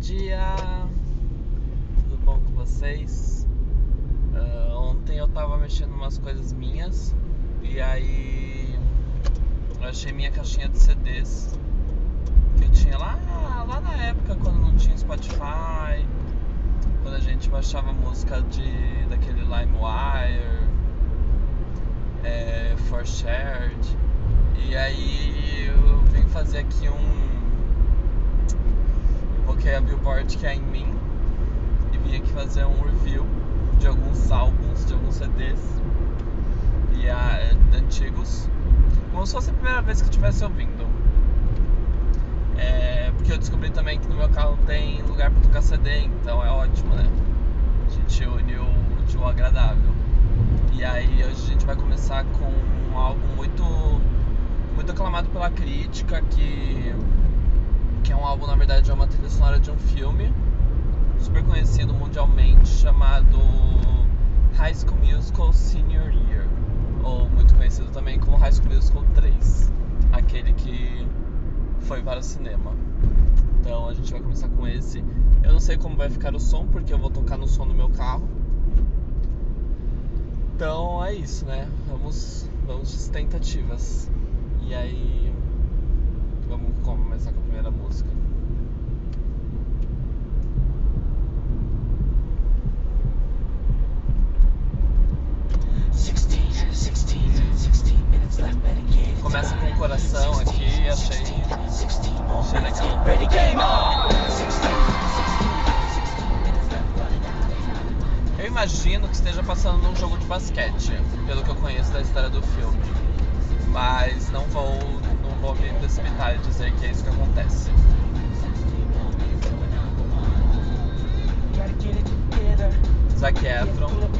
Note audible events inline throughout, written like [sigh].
dia! Tudo bom com vocês? Uh, ontem eu tava mexendo umas coisas minhas e aí eu achei minha caixinha de CDs que eu tinha lá, lá na época quando não tinha Spotify, quando a gente baixava música de, daquele LimeWire, é, For Shared. E aí eu vim fazer aqui um coloquei a Billboard que é em mim e vim aqui fazer um review de alguns álbuns, de alguns CDs e a, antigos, como se fosse a primeira vez que eu estivesse ouvindo. É, porque eu descobri também que no meu carro tem lugar para tocar CD, então é ótimo, né? A gente uniu o agradável. E aí hoje a gente vai começar com um álbum muito, muito aclamado pela crítica que que é um álbum, na verdade, é uma trilha sonora de um filme super conhecido mundialmente chamado High School Musical Senior Year, ou muito conhecido também como High School Musical 3, aquele que foi para o cinema. Então a gente vai começar com esse. Eu não sei como vai ficar o som, porque eu vou tocar no som do meu carro. Então é isso, né? Vamos, vamos tentativas. E aí começar com a primeira música. Começa com o coração aqui, achei, achei legal. Eu imagino que esteja passando num jogo de basquete, pelo que eu conheço da história do filme. Mas não vou vou me precipitar e dizer que é isso que acontece. Zac Efron.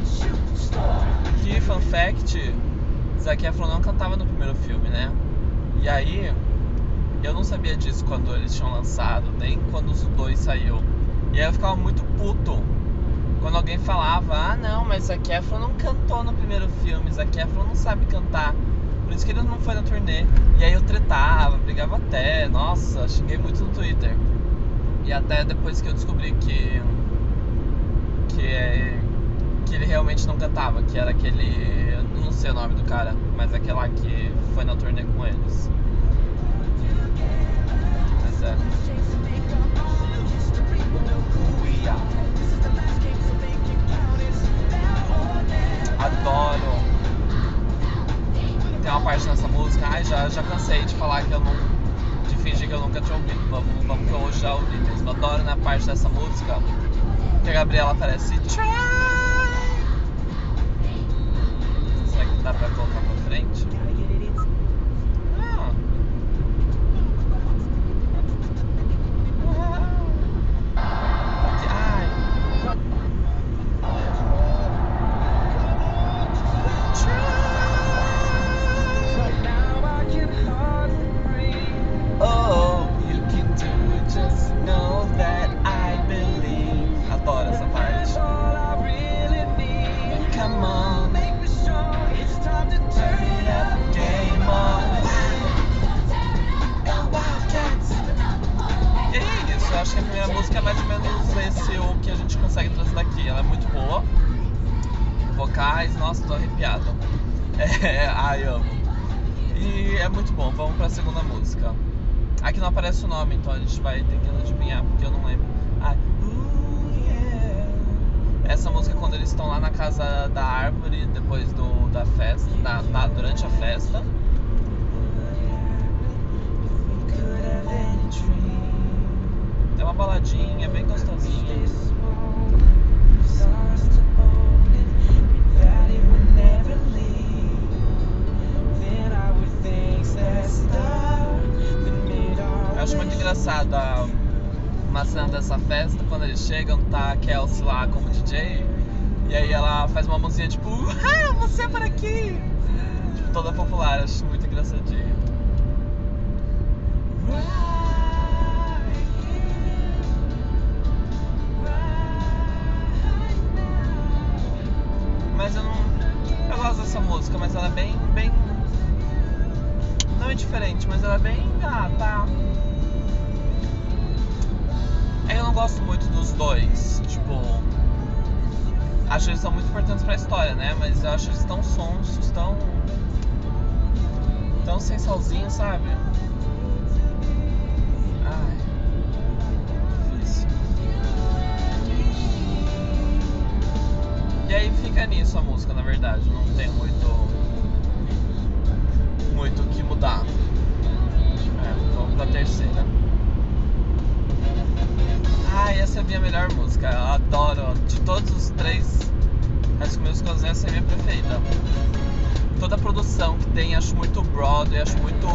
Que fun fact, Zac Efron não cantava no primeiro filme, né? E aí, eu não sabia disso quando eles tinham lançado, nem quando os dois saiu. E aí eu ficava muito puto quando alguém falava, ah não, mas Zac Efron não cantou no primeiro filme, Zac Efron não sabe cantar. Por isso que ele não foi na turnê. E aí eu tretava, brigava até, nossa, xinguei muito no Twitter. E até depois que eu descobri que. que, é, que ele realmente não cantava, que era aquele. Não sei o nome do cara, mas aquele lá que foi na turnê com eles. Mas é. Adoro tem uma parte nessa música, ai, já, já cansei de falar que eu não. de fingir que eu nunca tinha ouvido. Vamos, vamos que hoje já ouvi mesmo. Adoro na parte dessa música que a Gabriela aparece. Try! Será que dá pra colocar pra frente? Baladinha bem gostosinha. Eu acho muito engraçado a, cena dessa festa, quando eles chegam, tá a Kelsey lá como DJ, e aí ela faz uma mãozinha tipo, ah, você é por aqui! Tipo, toda popular, acho muito engraçadinho. Eu dessa música, mas ela é bem, bem. Não é diferente, mas ela é bem. Ah, tá gosto muito dos dois. Tipo, acho que eles são muito importantes pra história, né? Mas eu acho eles tão sonsos, tão. tão sensualzinhos, sabe? Muito. muito o que mudar. É, vamos pra terceira. Ah, essa é a minha melhor música. Eu adoro. De todos os três High School Musicals, essa é a minha preferida. Toda a produção que tem, acho muito Broadway, acho muito.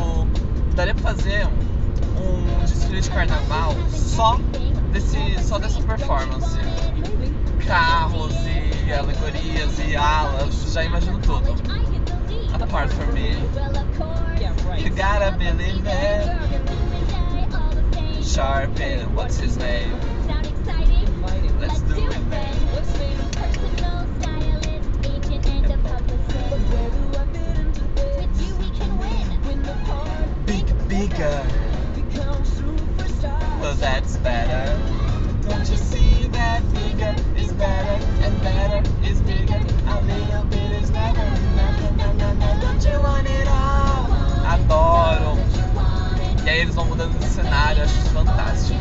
Daria pra fazer um, um desfile de carnaval só, desse, só dessa performance. Carros e alegorias e alas, já imagino tudo. Not a part for me. You gotta believe it. Sharp and what's his name? Let's do it, man. Big, bigger. Well, that's better. Don't you see Adoro. E aí eles vão mudando de cenário, acho fantástico.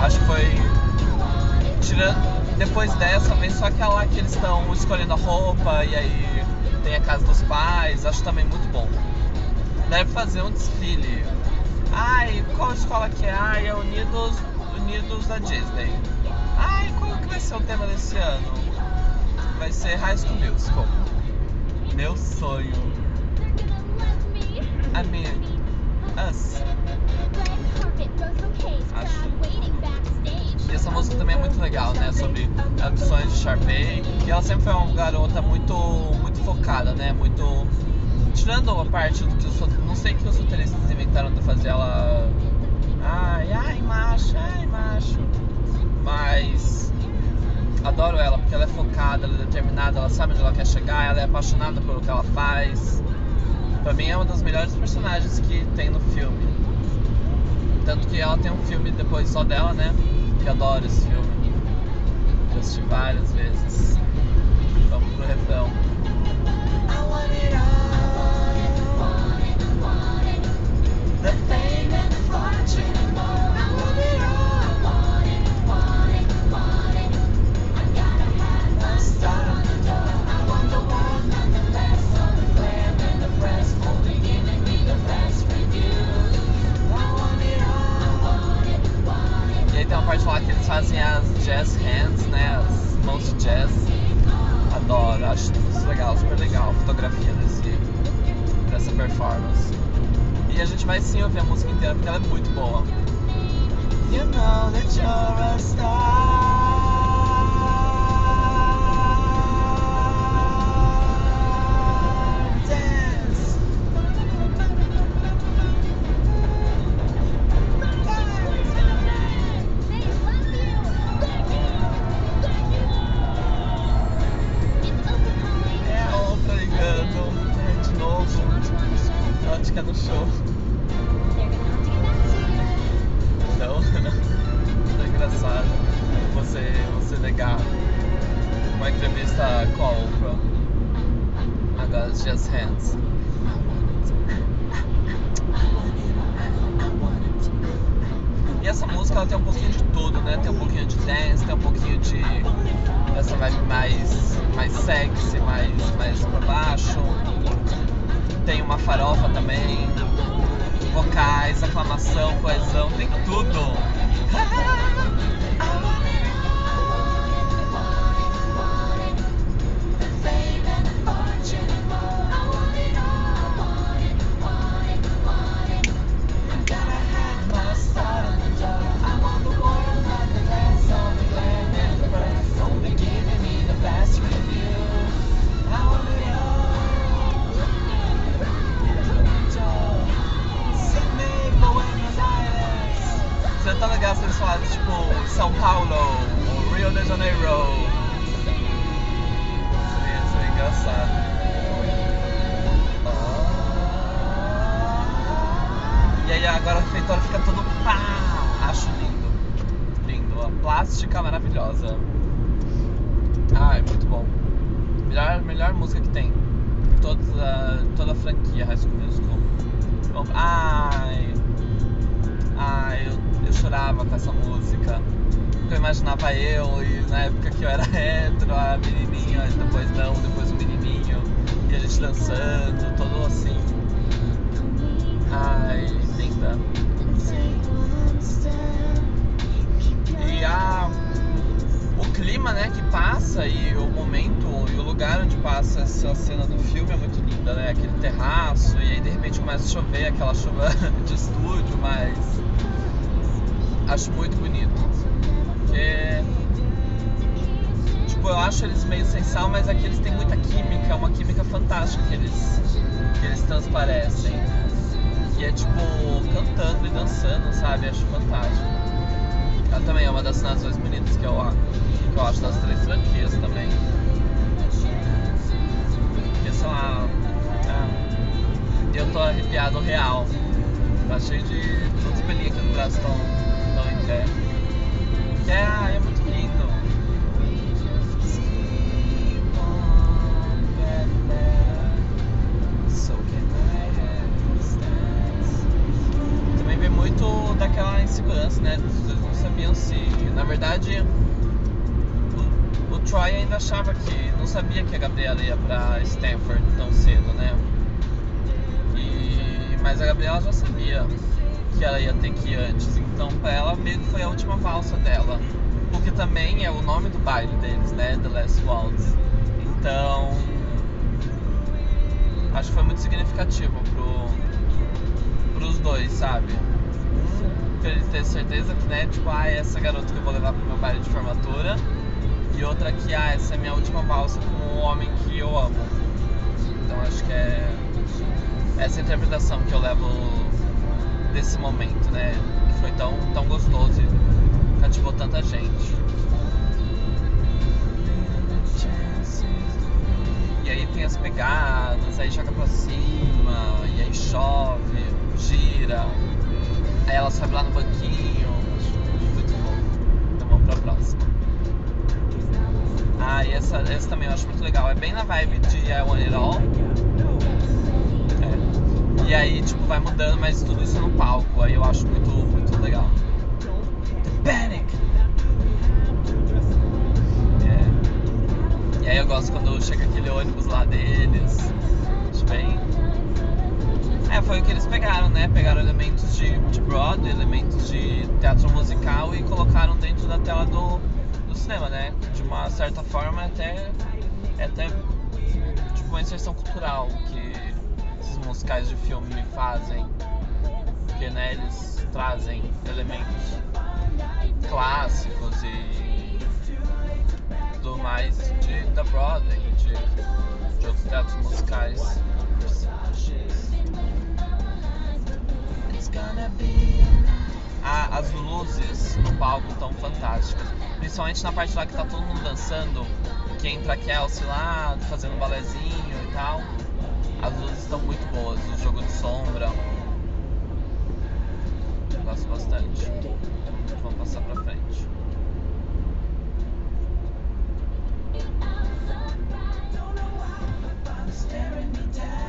Acho que foi. Tirando. Depois dessa, vem só aquela que eles estão escolhendo a roupa e aí tem a casa dos pais, acho também muito bom. Deve fazer um desfile. Ai, qual escola que é? Ai, é Unidos, Unidos da Disney. Ai, qual que vai ser o tema desse ano? Vai ser High School Musical. Meu sonho. I mean, us. E essa música também é muito legal, né? Sobre ambições de Sharpay. E ela sempre foi uma garota muito, muito focada, né? Muito. Tirando a parte do que os. Não sei que os roteiristas inventaram de fazer ela. Ai, ai, macho, ai, macho. Mas. Adoro ela porque ela é focada, ela é determinada, ela sabe onde ela quer chegar, ela é apaixonada pelo que ela faz. Pra mim é uma das melhores personagens que tem no filme. Tanto que ela tem um filme depois só dela, né? Que adoro esse filme. Já assisti várias vezes. Vamos pro refrão. The fame and the fortune. Tem uma parte lá que eles fazem as jazz hands, né? As mãos de jazz. Adoro, acho isso legal, super legal fotografia desse, dessa performance. E a gente vai sim ouvir a música inteira porque ela é muito boa. You know that you're a star. Passa essa cena do filme é muito linda, né? Aquele terraço e aí de repente começa a chover, aquela chuva [laughs] de estúdio, mas acho muito bonito. Porque tipo, eu acho eles meio sem sal, mas aqui eles têm muita química, é uma química fantástica que eles, que eles transparecem. E é tipo cantando e dançando, sabe? Acho fantástico. Ela também é uma das mais bonitas que eu, que eu acho das três franquias também. Eu tô arrepiado real. Tá cheio de. Todos os pelinhos aqui no braço estão em pé. É, é muito lindo. Também vê muito daquela insegurança, né? Eles não sabiam se. Na verdade, o, Troy ainda achava que. Não sabia que a Gabriela ia pra Stanford tão cedo, né? E, mas a Gabriela já sabia que ela ia ter que ir antes. Então, pra ela, meio que foi a última valsa dela. O que também é o nome do baile deles, né? The Last Waltz. Então, acho que foi muito significativo pro, pros dois, sabe? Um, ele ter certeza que, né? Tipo, ah, essa garota que eu vou levar pro meu baile de formatura. E outra que, ah, essa é a minha última valsa com o homem que eu amo. Então, acho que é essa interpretação que eu levo desse momento, né? Que foi tão, tão gostoso e cativou tanta gente. E aí tem as pegadas, aí joga pra cima, e aí chove, gira, aí ela sobe lá no banquinho. Essa, essa também eu acho muito legal. É bem na vibe de I Want It All. É. E aí, tipo, vai mudando, mas tudo isso no palco. Aí eu acho muito, muito legal. The Panic! É. E aí eu gosto quando chega aquele ônibus lá deles. Acho bem. É, foi o que eles pegaram, né? Pegaram elementos de, de Broadway, elementos de teatro musical e colocaram dentro da tela do, cinema, né? De uma certa forma até. É até tipo uma inserção cultural que esses musicais de filme me fazem. Porque né, eles trazem elementos clássicos e do mais de, da Broadway, de, de outros teatros musicais. Ah, as luzes no palco estão fantásticas. Principalmente na parte lá que tá todo mundo dançando. Que entra a Kelsey lá, fazendo um balezinho e tal. As luzes estão muito boas, o jogo de sombra. Gosto bastante. Vamos passar pra frente. Pra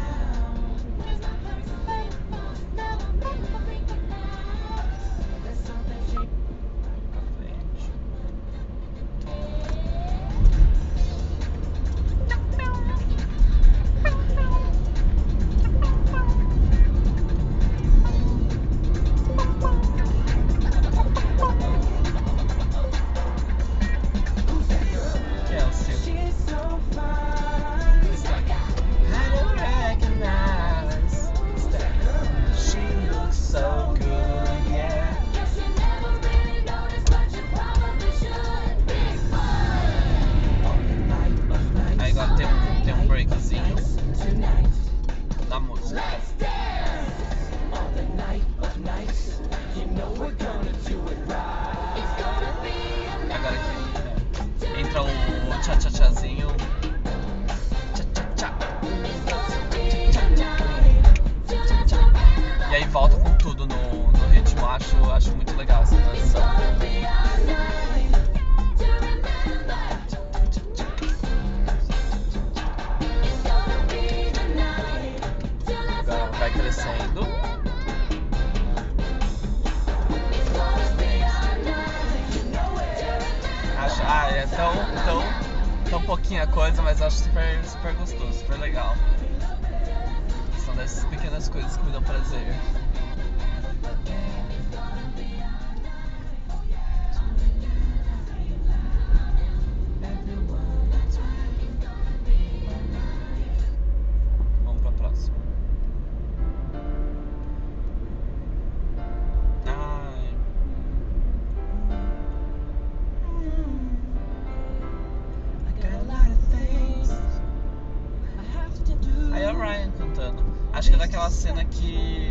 que.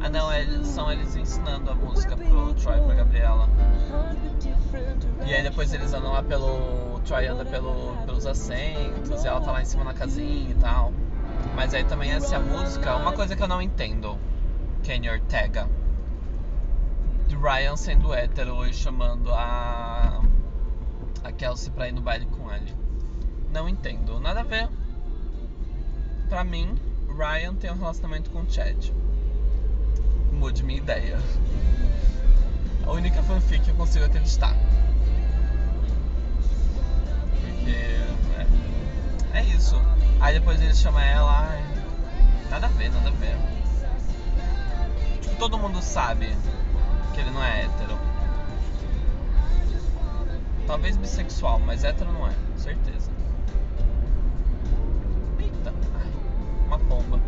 Ah não, é, são eles ensinando a música pro Troy pra Gabriela. E aí depois eles andam lá pelo. O Troy anda pelo, pelos assentos e ela tá lá em cima na casinha e tal. Mas aí também essa é a música, uma coisa que eu não entendo, Kenny Ortega. De Ryan sendo hétero e chamando a. a Kelsey pra ir no baile com ele. Não entendo, nada a ver. Pra mim, Ryan tem um relacionamento com o Chad. Mude minha ideia. A única fanfic que eu consigo acreditar. Porque. É, é isso. Aí depois ele chama ela. Ai, nada a ver, nada a ver. Tipo, todo mundo sabe que ele não é hétero. Talvez bissexual, mas hétero não é, certeza. Pomba.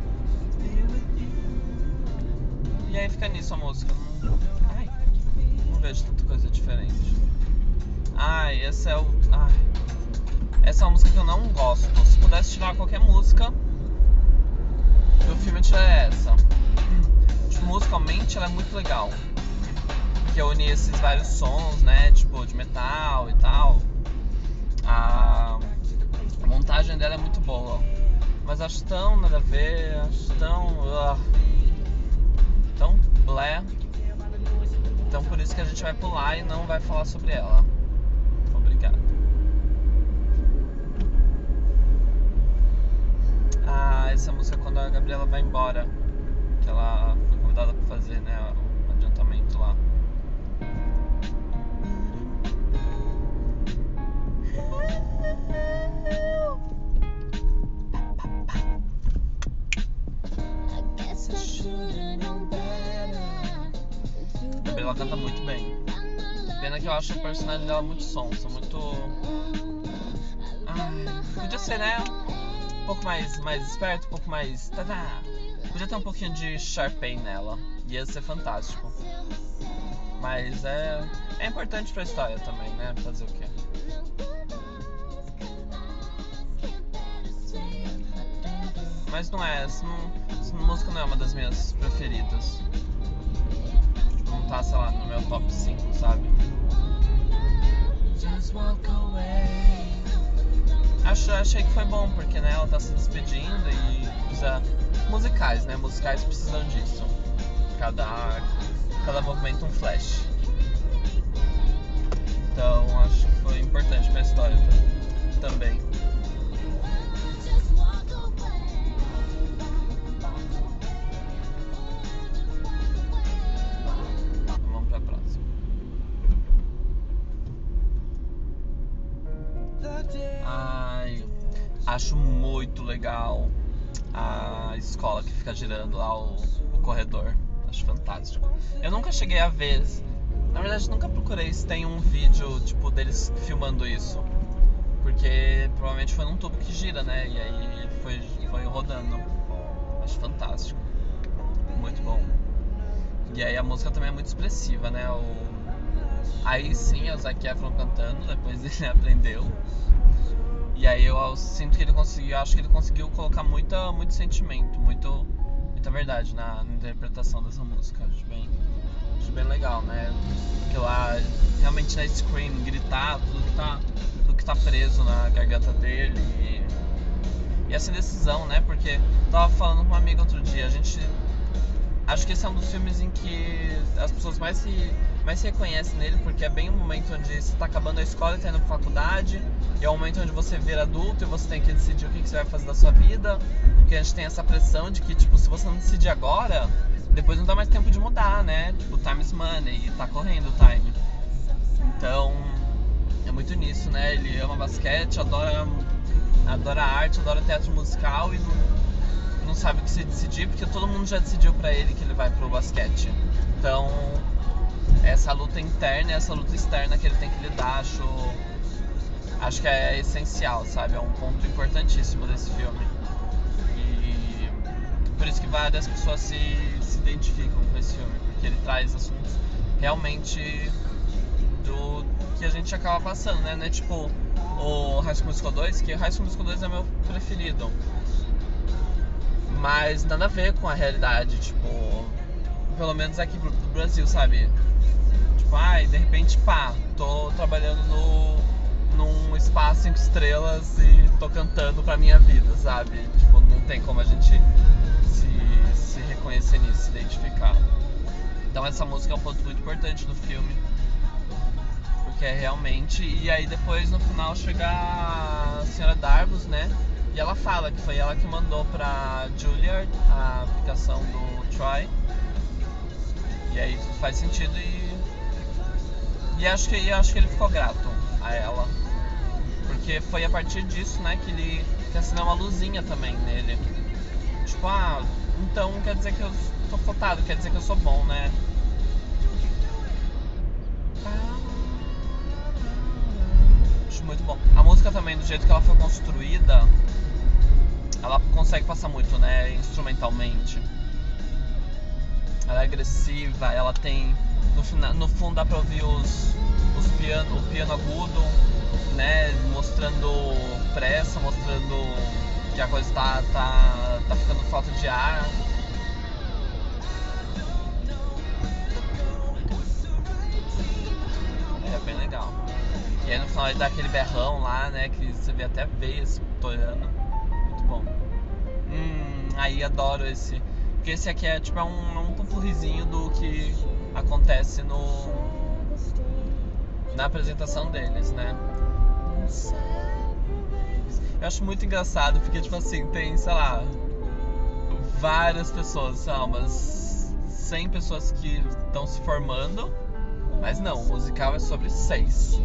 E aí fica nisso a música. Ai, não vejo tanta coisa diferente. Ai, essa é o. Ai. Essa é uma música que eu não gosto. Se pudesse tirar qualquer música do filme, eu essa. Tipo, musicalmente ela é muito legal. Que une esses vários sons, né? Tipo, de metal e tal. A montagem dela é muito boa. Mas acho tão nada a ver, acho tão. Uh, tão blé. Então por isso que a gente vai pular e não vai falar sobre ela. Obrigado. Ah, essa música é quando a Gabriela vai embora. Que ela foi convidada pra fazer, né? Acho o personagem dela muito sonsa, muito. Ai, podia ser, né? Um pouco mais, mais esperto, um pouco mais. Tadá. Podia ter um pouquinho de Sharpay nela. Ia ser fantástico. Mas é. É importante pra história também, né? Fazer o quê? Mas não é, essa, essa música não é uma das minhas preferidas. Não tá, sei lá, no meu top 5, sabe? Acho, achei que foi bom, porque né, ela tá se despedindo e usa musicais, né? Musicais precisam disso. Cada, cada movimento um flash. Então acho que foi importante pra história também. Fica girando lá o, o corredor. Acho fantástico. Eu nunca cheguei a ver. Na verdade, nunca procurei se tem um vídeo tipo deles filmando isso. Porque provavelmente foi num tubo que gira, né? E aí foi, foi rodando. Acho fantástico. Muito bom. E aí a música também é muito expressiva, né? O... Aí sim o Zac Efron cantando, depois [laughs] ele aprendeu. E aí eu sinto que ele conseguiu, acho que ele conseguiu colocar muita, muito sentimento, muito, muita verdade na, na interpretação dessa música. Acho bem, acho bem legal, né? Porque lá realmente na Scream, gritar tudo que tá, tudo que tá preso na garganta dele. E, e essa indecisão, né? Porque tava falando com uma amiga outro dia, a gente. Acho que esse é um dos filmes em que as pessoas mais se, mais se reconhecem nele, porque é bem o momento onde você tá acabando a escola e tá indo pra faculdade, é o momento onde você vira adulto e você tem que decidir o que, você vai fazer da sua vida, porque a gente tem essa pressão de que, tipo, se você não decidir agora, depois não dá mais tempo de mudar, né? Tipo, time is money e tá correndo o time. Então, é muito nisso, né? Ele ama basquete, adora, adora arte, adora teatro musical e não, não sabe o que se decidir, porque todo mundo já decidiu pra ele que ele vai pro basquete. Então, essa luta interna e essa luta externa que ele tem que lidar, acho, acho que é essencial, sabe? É um ponto importantíssimo desse filme. E por isso que várias pessoas se, se identificam com esse filme, porque ele traz assuntos realmente do que a gente acaba passando, né? É tipo o High School Musical 2, que High School Musical 2 é meu preferido. Mas nada a ver com a realidade, tipo, pelo menos aqui do Brasil, sabe? Tipo, ai, de repente, pá, tô trabalhando no, num espaço cinco estrelas e tô cantando pra minha vida, sabe? Tipo, não tem como a gente se, se reconhecer nisso, se identificar. Então essa música é um ponto muito importante do filme. Porque é realmente. E aí depois no final chega a senhora Darbus, né? E ela fala que foi ela que mandou pra Juilliard a aplicação do Troy. E aí faz sentido e. E acho que, e acho que ele ficou grato a ela. Porque foi a partir disso, né, que ele que assinou uma luzinha também nele. Tipo, ah, então quer dizer que eu tô fotado, quer dizer que eu sou bom, né? Acho muito bom. A música também, do jeito que ela foi construída, ela consegue passar muito, né? Instrumentalmente. Ela é agressiva, ela tem. No, final, no fundo dá pra ouvir os, os piano, o piano agudo, né? Mostrando pressa, mostrando que a coisa tá, tá, tá ficando falta de ar. É bem legal. E aí no final ele dá aquele berrão lá, né? Que você vê até veias torando. Muito bom. Hum, aí adoro esse. Porque esse aqui é tipo é um, é um pupurrizinho do que acontece no. Na apresentação deles, né? Eu acho muito engraçado porque, tipo assim, tem, sei lá, várias pessoas, sei lá, umas 100 pessoas que estão se formando, mas não, o musical é sobre seis.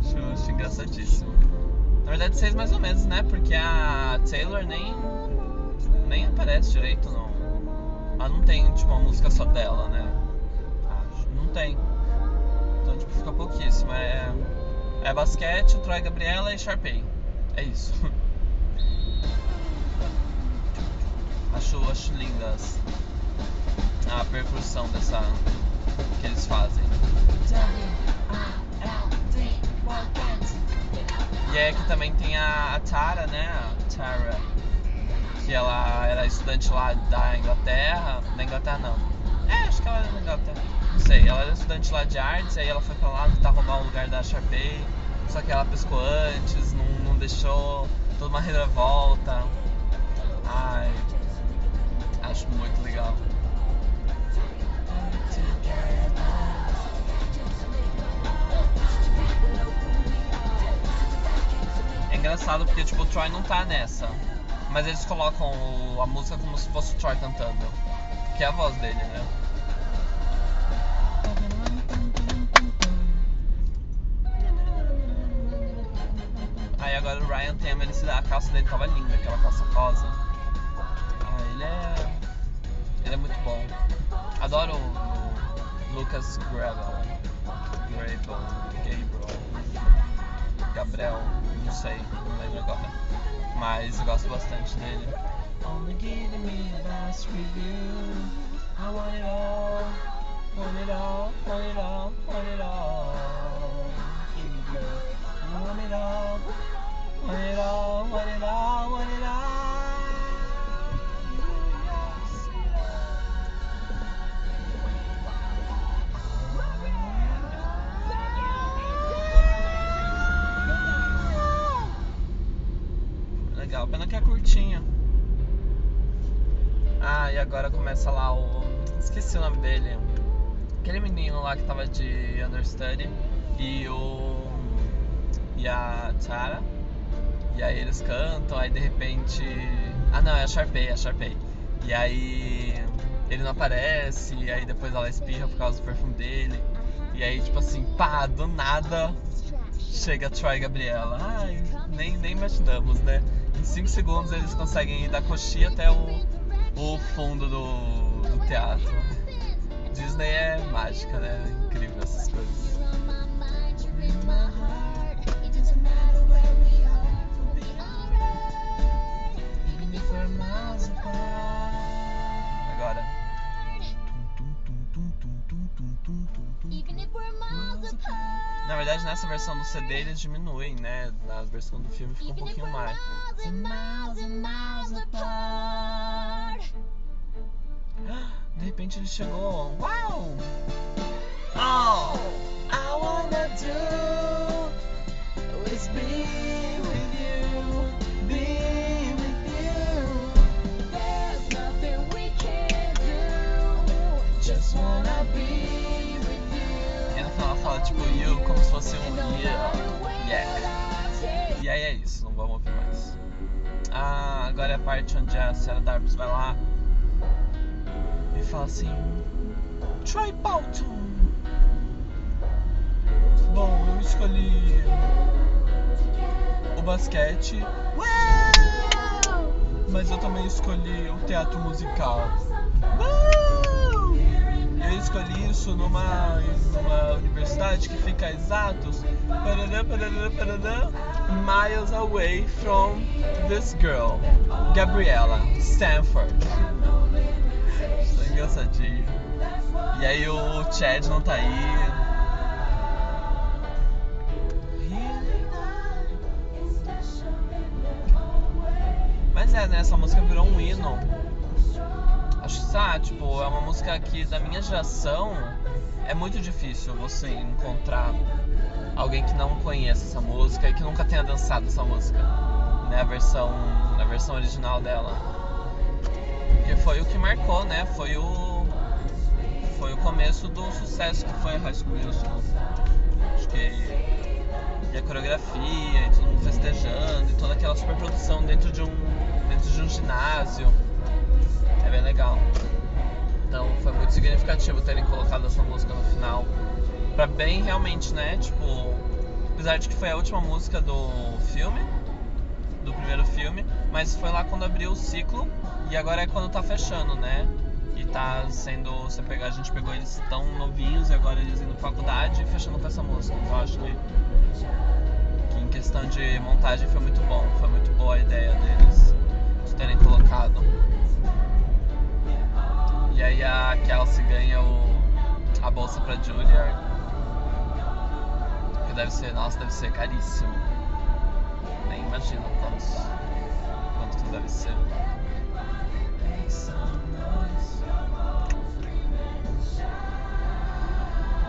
Acho, acho engraçadíssimo. Na verdade, seis mais ou menos, né? Porque a Taylor nem, nem aparece direito, não. Ela não tem, tipo, uma música só dela, é basquete, Troy Gabriela e Sharpay. É isso. [laughs] Acho, acho lindas a percussão dessa que eles fazem. E é que também tem a, a Tara, né? A Tara, que ela era estudante lá da Inglaterra. Da Inglaterra não. É, acho que ela era da Inglaterra. Sei, ela era estudante lá de artes, aí ela foi pra lá tentar roubar o lugar da Sharpay. Só que ela pescou antes, não, não deixou toda uma reviravolta. Ai, acho muito legal. É engraçado porque tipo o Troy não tá nessa. Mas eles colocam a música como se fosse o Troy cantando. Que é a voz dele, né? Dele tava linda, aquela calça rosa. Ah, ele é. Ele é muito bom. Adoro o Lucas Gravel. Gravel. Gabriel. Gabriel. Não sei, não lembro agora. Mas eu gosto bastante dele. Only give me the best review. I want it all. Want it all. Want it all. Want it all. Want it all. Legal, pena que é curtinha. Ah, e agora começa lá o. Esqueci o nome dele. Aquele menino lá que tava de understudy e o. E a Tara. E aí eles cantam, aí de repente. Ah não, é a Sharpay, é a Sharpay. E aí ele não aparece, e aí depois ela espirra por causa do perfume dele. E aí, tipo assim, pá, do nada chega Troy e Gabriela. Ai, nem, nem imaginamos, né? Em 5 segundos eles conseguem ir da coxinha até o, o fundo do, do teatro. Disney é mágica, né? Incrível essas coisas. Na verdade, nessa versão do CD eles diminuem, né? Na versão do filme fica um pouquinho mais. [gasps] De repente ele chegou. Uau! Oh! I wanna do is be parte onde a Sarah Darbus vai lá e fala assim: Troy Bolton. Bom, eu escolhi o basquete, mas eu também escolhi o teatro musical. Eu escolhi isso numa, numa universidade que fica a exatos miles away from this girl, Gabriela Stanford. É engraçadinho. E aí o Chad não tá aí. Mas é, né? Essa música virou um hino. Acho que tá, tipo, é uma música que da minha geração é muito difícil você encontrar alguém que não conheça essa música e que nunca tenha dançado essa música, né? A versão, a versão original dela. Porque foi o que marcou, né? Foi o foi o começo do sucesso que foi High School Musical. Acho que e a coreografia, e todo mundo festejando, e toda aquela superprodução dentro de um dentro de um ginásio. É bem legal. Então foi muito significativo terem colocado essa música no final. Pra bem realmente, né? Tipo, apesar de que foi a última música do filme, do primeiro filme, mas foi lá quando abriu o ciclo e agora é quando tá fechando, né? E tá sendo. Você pegar, a gente pegou eles tão novinhos e agora eles indo pra faculdade e fechando com essa música. Então acho que, que em questão de montagem foi muito bom. Foi muito boa a ideia deles de terem colocado. E aí a Kelsey ganha o, a bolsa pra Julia. Que deve ser, nossa, deve ser caríssimo. Nem imagino quanto, quanto que deve ser.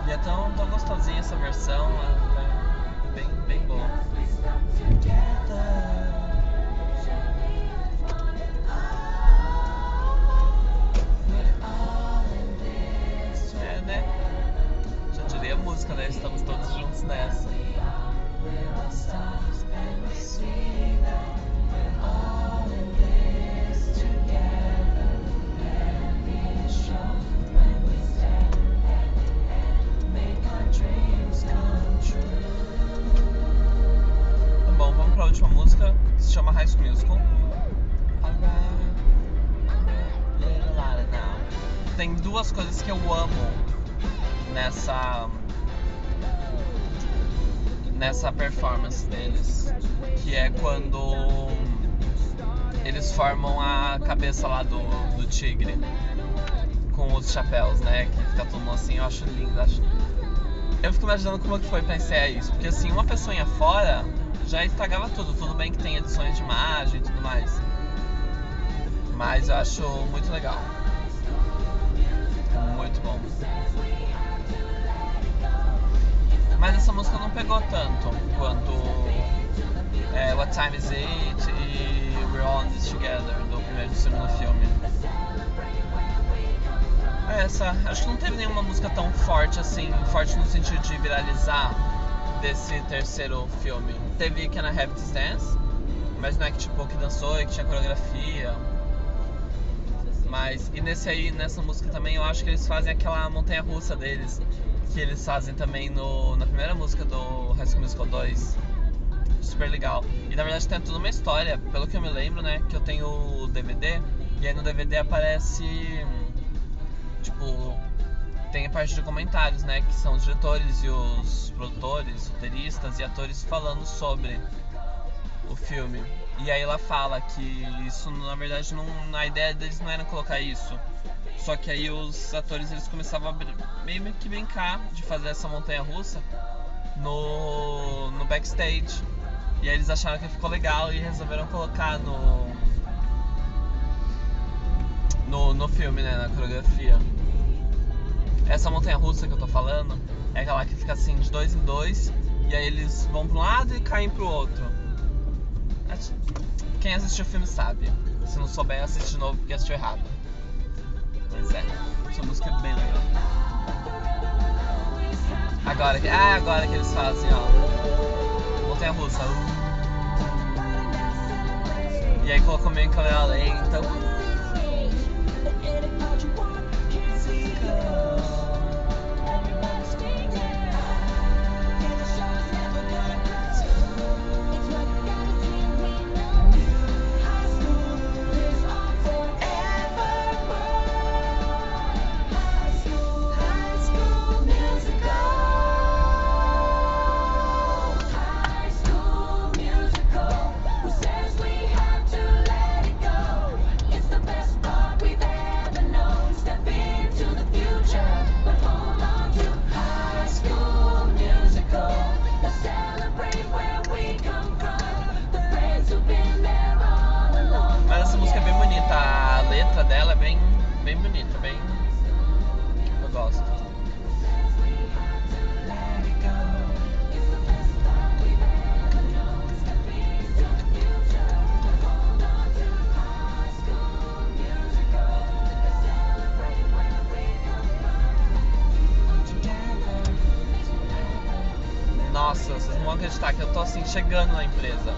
E é tão, tão gostosinha essa versão, é bem, bem boa. É, né? Já diria a música, né? Estamos todos juntos nessa. Tem duas coisas que eu amo nessa nessa performance deles, que é quando eles formam a cabeça lá do, do tigre com os chapéus, né? Que fica todo mundo assim, eu acho lindo. Acho... Eu fico imaginando como é que foi pra ensaiar isso, porque assim, uma pessoa fora já estragava tudo. Tudo bem que tem edições de imagem e tudo mais. Mas eu acho muito legal. Muito bom. Mas essa música não pegou tanto quanto é, What Time Is It e We're All in This Together do primeiro e do segundo filme. Essa, acho que não teve nenhuma música tão forte assim, forte no sentido de viralizar desse terceiro filme. Teve Can I Have This Dance, mas não é que tipo que dançou e que tinha coreografia. Mas, e nesse aí, nessa música também, eu acho que eles fazem aquela montanha russa deles, que eles fazem também no, na primeira música do High School Musical 2. Super legal. E na verdade tem toda uma história, pelo que eu me lembro, né? Que eu tenho o DVD, e aí no DVD aparece. Tipo, tem a parte de comentários, né? Que são os diretores e os produtores, roteiristas e atores falando sobre o filme. E aí ela fala que isso, na verdade, não, a ideia deles não era colocar isso. Só que aí os atores eles começavam a meio que brincar de fazer essa montanha russa no, no backstage. E aí eles acharam que ficou legal e resolveram colocar no, no, no filme, né, na coreografia. Essa montanha russa que eu tô falando é aquela que fica assim de dois em dois e aí eles vão para um lado e caem pro outro. Quem assistiu o filme sabe. Se não souber, assiste de novo porque assistiu errado. Pois é, essa música é bem legal. Agora, ah, agora que eles fazem, ó. Montanha russa. E aí colocou meio em câmera lenta. Nossa, acreditar que eu tô assim chegando na empresa.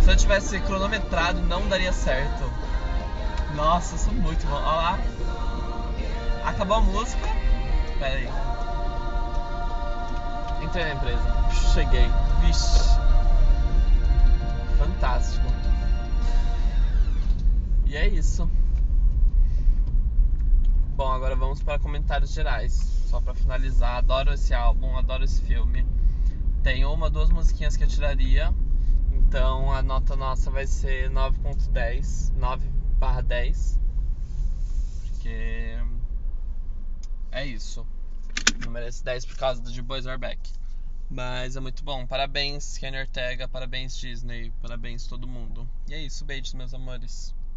Se eu tivesse cronometrado, não daria certo. Nossa, eu sou muito bom. Olha lá. Acabou a música. Pera aí. Entrei na empresa. Cheguei. Vixe. Fantástico. E é isso. Bom, agora vamos para comentários gerais. Só para finalizar, adoro esse álbum, adoro esse filme. Tem uma, duas musiquinhas que eu tiraria. Então a nota nossa vai ser 9.10, 9 barra 10. Porque é isso. Não merece 10 por causa do The Boys Are Back. Mas é muito bom. Parabéns, Kenny Ortega. Parabéns, Disney. Parabéns, todo mundo. E é isso. Beijos, meus amores.